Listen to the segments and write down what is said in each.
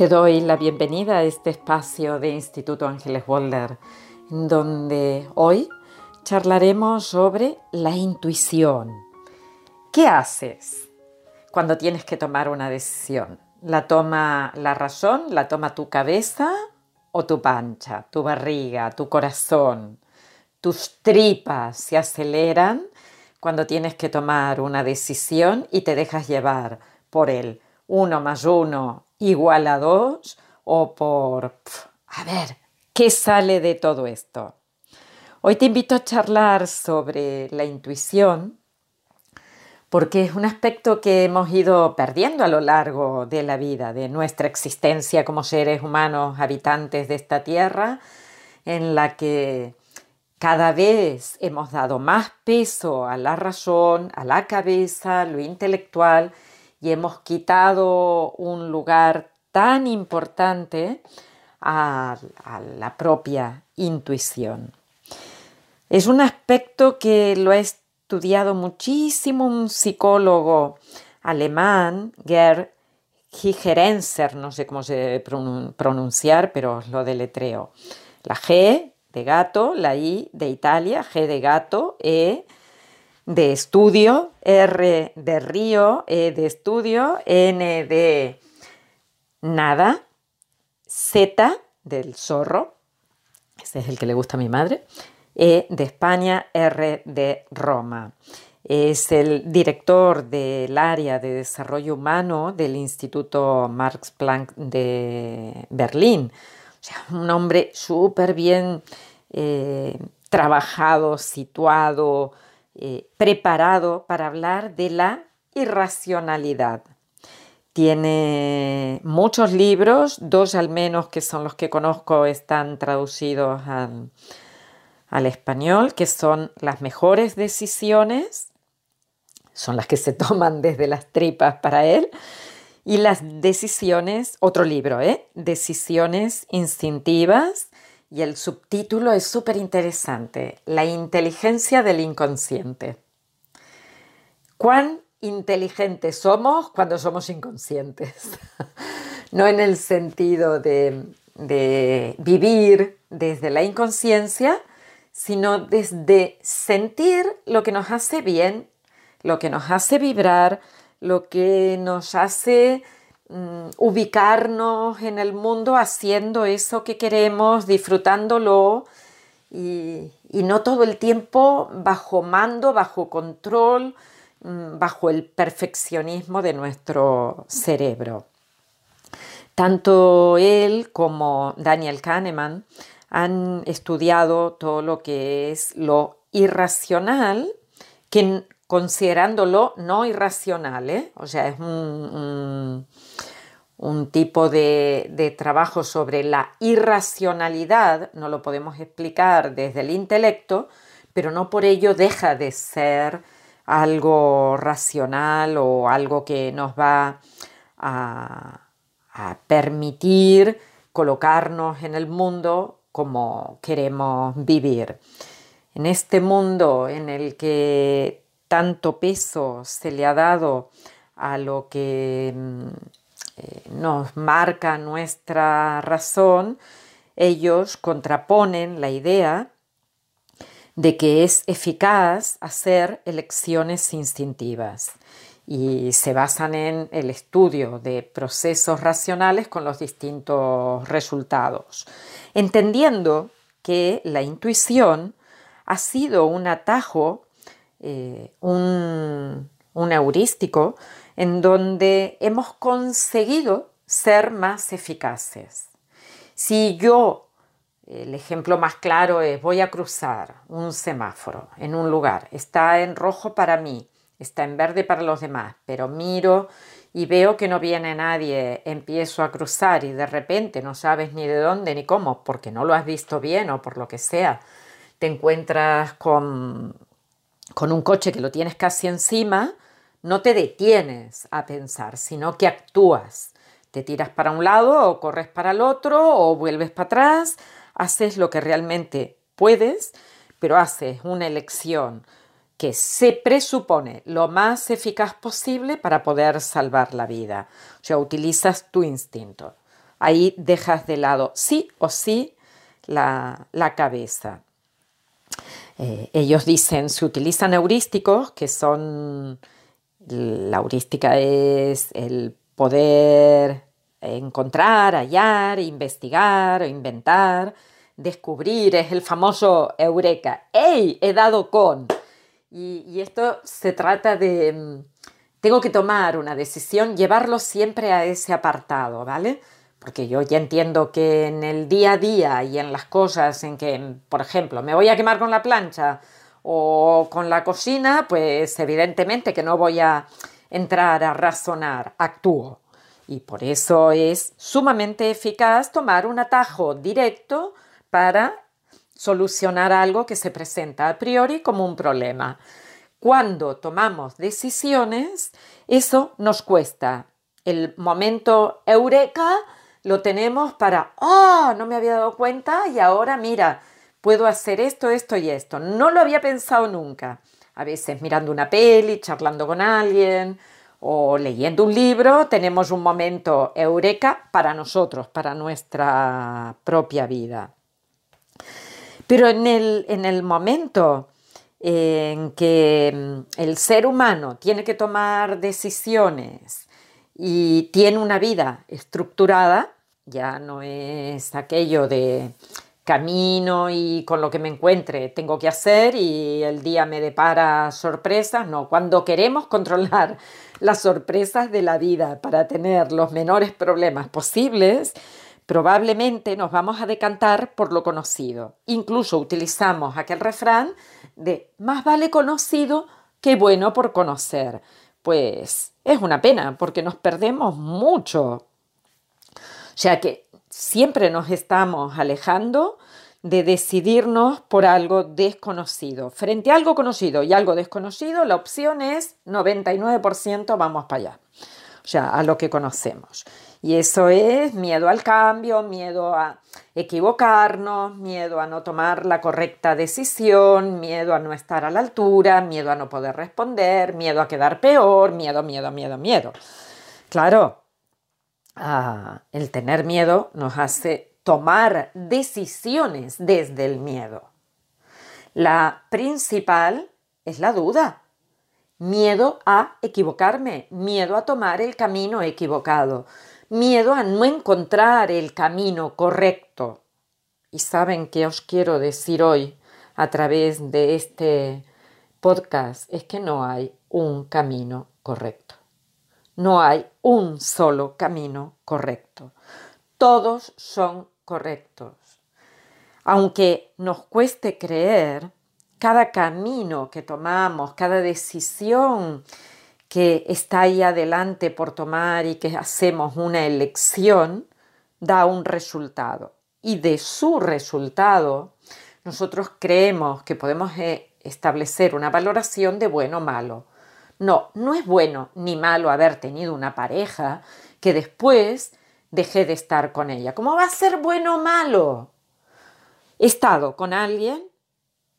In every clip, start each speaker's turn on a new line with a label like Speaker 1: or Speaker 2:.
Speaker 1: Te doy la bienvenida a este espacio de Instituto Ángeles en donde hoy charlaremos sobre la intuición. ¿Qué haces cuando tienes que tomar una decisión? ¿La toma la razón? ¿La toma tu cabeza o tu pancha, tu barriga, tu corazón? Tus tripas se aceleran cuando tienes que tomar una decisión y te dejas llevar por el uno más uno igual a 2 o por, a ver, ¿qué sale de todo esto? Hoy te invito a charlar sobre la intuición porque es un aspecto que hemos ido perdiendo a lo largo de la vida, de nuestra existencia como seres humanos habitantes de esta tierra, en la que cada vez hemos dado más peso a la razón, a la cabeza, lo intelectual, y hemos quitado un lugar tan importante a, la propia intuición. Es un aspecto que lo ha estudiado muchísimo un psicólogo alemán, Gerd Gigerenzer, no sé cómo se pronunciar, pero lo deletreo. La G de gato, la I de Italia, G de gato, E de estudio, R de río, E de estudio, N de nada, Z del zorro, ese es el que le gusta a mi madre, E de España, R de Roma. Es el director del área de desarrollo humano del Instituto Max Planck de Berlín. O sea, un hombre súper bien eh, trabajado, situado, eh, preparado para hablar de la irracionalidad. Tiene muchos libros, dos al menos que son los que conozco están traducidos al, al español, que son las mejores decisiones, son las que se toman desde las tripas para él, y las decisiones, otro libro, ¿eh? Decisiones instintivas y el subtítulo es súper interesante, La inteligencia del inconsciente. ¿Cuán inteligentes somos cuando somos inconscientes? no en el sentido de, de vivir desde la inconsciencia, sino desde sentir lo que nos hace bien, lo que nos hace vibrar, lo que nos hace Mm, ubicarnos en el mundo haciendo eso que queremos, disfrutándolo y, no todo el tiempo bajo mando, bajo control, mm, bajo el perfeccionismo de nuestro cerebro. Tanto él como Daniel Kahneman han estudiado todo lo que es lo irracional, que considerándolo no irracional, ¿eh? o sea, es un, tipo de, trabajo sobre la irracionalidad, no lo podemos explicar desde el intelecto, pero no por ello deja de ser algo racional o algo que nos va a permitir colocarnos en el mundo como queremos vivir. En este mundo en el que tanto peso se le ha dado a lo que mm, eh, nos marca nuestra razón, ellos contraponen la idea de que es eficaz hacer elecciones instintivas y se basan en el estudio de procesos racionales con los distintos resultados, entendiendo que la intuición ha sido un atajo eh, un, heurístico en donde hemos conseguido ser más eficaces. Si yo, el ejemplo más claro es voy a cruzar un semáforo en un lugar, está en rojo para mí, está en verde para los demás, pero miro y veo que no viene nadie, empiezo a cruzar y de repente no sabes ni de dónde ni cómo, porque no lo has visto bien o por lo que sea, te encuentras con con un coche que lo tienes casi encima, no te detienes a pensar, sino que actúas. Te tiras para un lado o corres para el otro o vuelves para atrás, haces lo que realmente puedes, pero haces una elección que se presupone lo más eficaz posible para poder salvar la vida. O sea, utilizas tu instinto. ahí dejas de lado sí o sí la, cabeza. Eh, ellos dicen, se utilizan heurísticos, que son, la heurística es el poder encontrar, hallar, investigar inventar, descubrir, es el famoso eureka. ¡Ey! He dado con. Y, esto se trata de, mm, tengo que tomar una decisión, llevarlo siempre a ese apartado, ¿vale? Porque yo ya entiendo que en el día a día y en las cosas en que, por ejemplo, me voy a quemar con la plancha o con la cocina, pues evidentemente que no voy a entrar a razonar, actúo. Y por eso es sumamente eficaz tomar un atajo directo para solucionar algo que se presenta a priori como un problema. Cuando tomamos decisiones, eso nos cuesta. El momento eureka lo tenemos para, oh, no me había dado cuenta y ahora mira, puedo hacer esto, esto y esto. No lo había pensado nunca. A veces mirando una peli, charlando con alguien o leyendo un libro, tenemos un momento eureka para nosotros, para nuestra propia vida. Pero en el, en el momento en que mm, el ser humano tiene que tomar decisiones y tiene una vida estructurada, ya no es aquello de camino y con lo que me encuentre tengo que hacer y el día me depara sorpresas, no, cuando queremos controlar las sorpresas de la vida para tener los menores problemas posibles, probablemente nos vamos a decantar por lo conocido. Incluso utilizamos aquel refrán de más vale conocido que bueno por conocer. Pues es una pena porque nos perdemos mucho. O sea que siempre nos estamos alejando de decidirnos por algo desconocido. Frente a algo conocido y algo desconocido, la opción es 99% vamos para allá. O sea, a lo que conocemos. Y eso es miedo al cambio, miedo a equivocarnos, miedo a no tomar la correcta decisión, miedo a no estar a la altura, miedo a no poder responder, miedo a quedar peor, miedo, miedo, miedo, miedo. Claro, ah, el tener miedo nos hace tomar decisiones desde el miedo. La principal es la duda. Miedo a equivocarme, miedo a tomar el camino equivocado miedo a no encontrar el camino correcto. Y saben qué os quiero decir hoy a través de este podcast es que no hay un camino correcto. No hay un solo camino correcto. Todos son correctos. Aunque nos cueste creer, cada camino que tomamos, cada decisión que está ahí adelante por tomar y que hacemos una elección, da un resultado. Y de su resultado, nosotros creemos que podemos eh, establecer una valoración de bueno o malo. No, no es bueno ni malo haber tenido una pareja que después dejé de estar con ella. ¿Cómo va a ser bueno o malo? He estado con alguien,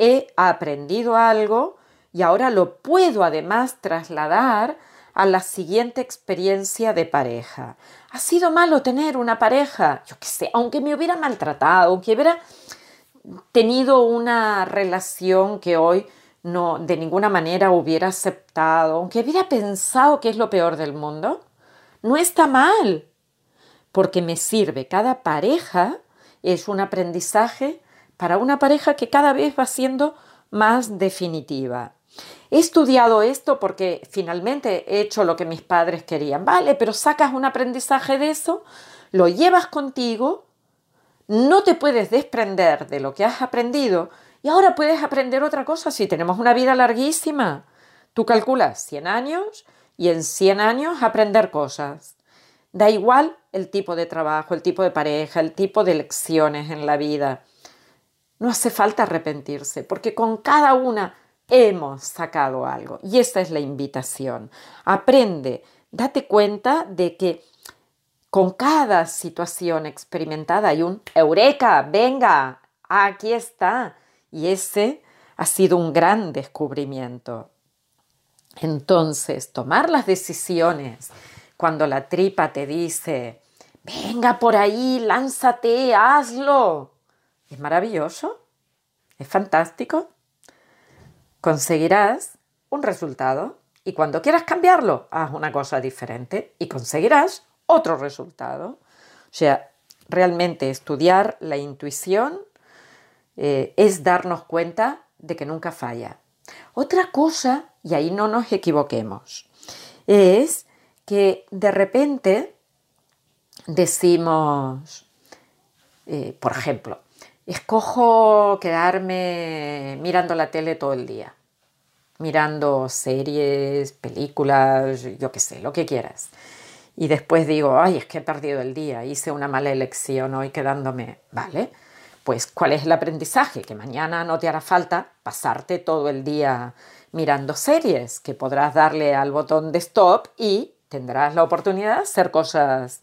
Speaker 1: he aprendido algo y ahora lo puedo además trasladar a la siguiente experiencia de pareja. ¿Ha sido malo tener una pareja? Yo qué sé, aunque me hubiera maltratado, aunque hubiera tenido una relación que hoy no de ninguna manera hubiera aceptado, aunque hubiera pensado que es lo peor del mundo, no está mal, porque me sirve. Cada pareja es un aprendizaje para una pareja que cada vez va siendo más definitiva. He estudiado esto porque finalmente he hecho lo que mis padres querían. Vale, pero sacas un aprendizaje de eso, lo llevas contigo, no te puedes desprender de lo que has aprendido y ahora puedes aprender otra cosa si tenemos una vida larguísima. Tú calculas 100 años y en 100 años aprender cosas. Da igual el tipo de trabajo, el tipo de pareja, el tipo de lecciones en la vida. No hace falta arrepentirse, porque con cada una hemos sacado algo. Y esta es la invitación. Aprende, date cuenta de que con cada situación experimentada hay un eureka, venga, aquí está. Y ese ha sido un gran descubrimiento. Entonces, tomar las decisiones cuando la tripa te dice, venga por ahí, lánzate, hazlo. Es maravilloso, es fantástico. Conseguirás un resultado y cuando quieras cambiarlo, haz una cosa diferente y conseguirás otro resultado. O sea, realmente estudiar la intuición eh, es darnos cuenta de que nunca falla. Otra cosa, y ahí no nos equivoquemos, es que de repente decimos, eh, por ejemplo, escojo quedarme mirando la tele todo el día, mirando series, películas, yo qué sé, lo que quieras. Y después digo, ay, es que he perdido el día, hice una mala elección hoy quedándome, ¿vale? Pues, ¿cuál es el aprendizaje? Que mañana no te hará falta pasarte todo el día mirando series, que podrás darle al botón de stop y tendrás la oportunidad de hacer cosas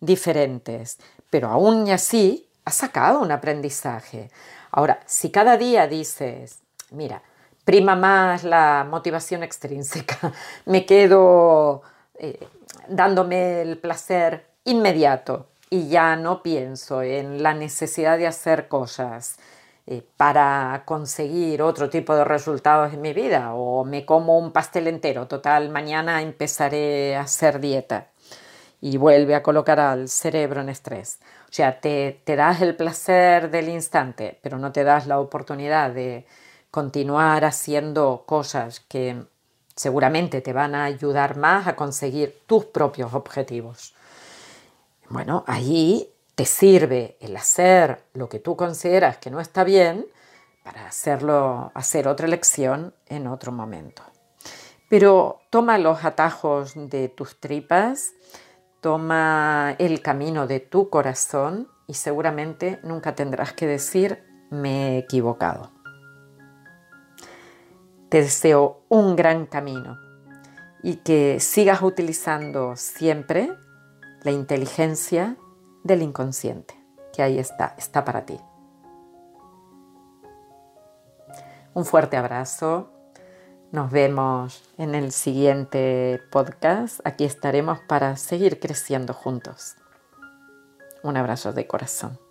Speaker 1: diferentes. Pero aún así, has sacado un aprendizaje. Ahora, si cada día dices, mira, prima más la motivación extrínseca, me quedo eh, dándome el placer inmediato y ya no pienso en la necesidad de hacer cosas eh, para conseguir otro tipo de resultados en mi vida o me como un pastel entero, total, mañana empezaré a hacer dieta y vuelve a colocar al cerebro en estrés. O sea, te, te das el placer del instante, pero no te das la oportunidad de continuar haciendo cosas que seguramente te van a ayudar más a conseguir tus propios objetivos. Bueno, allí te sirve el hacer lo que tú consideras que no está bien para hacerlo, hacer otra elección en otro momento. Pero toma los atajos de tus tripas, toma el camino de tu corazón y seguramente nunca tendrás que decir me he equivocado. Te deseo un gran camino y que sigas utilizando siempre la inteligencia del inconsciente, que ahí está, está para ti. Un fuerte abrazo. Nos vemos en el siguiente podcast. Aquí estaremos para seguir creciendo juntos. Un abrazo de corazón.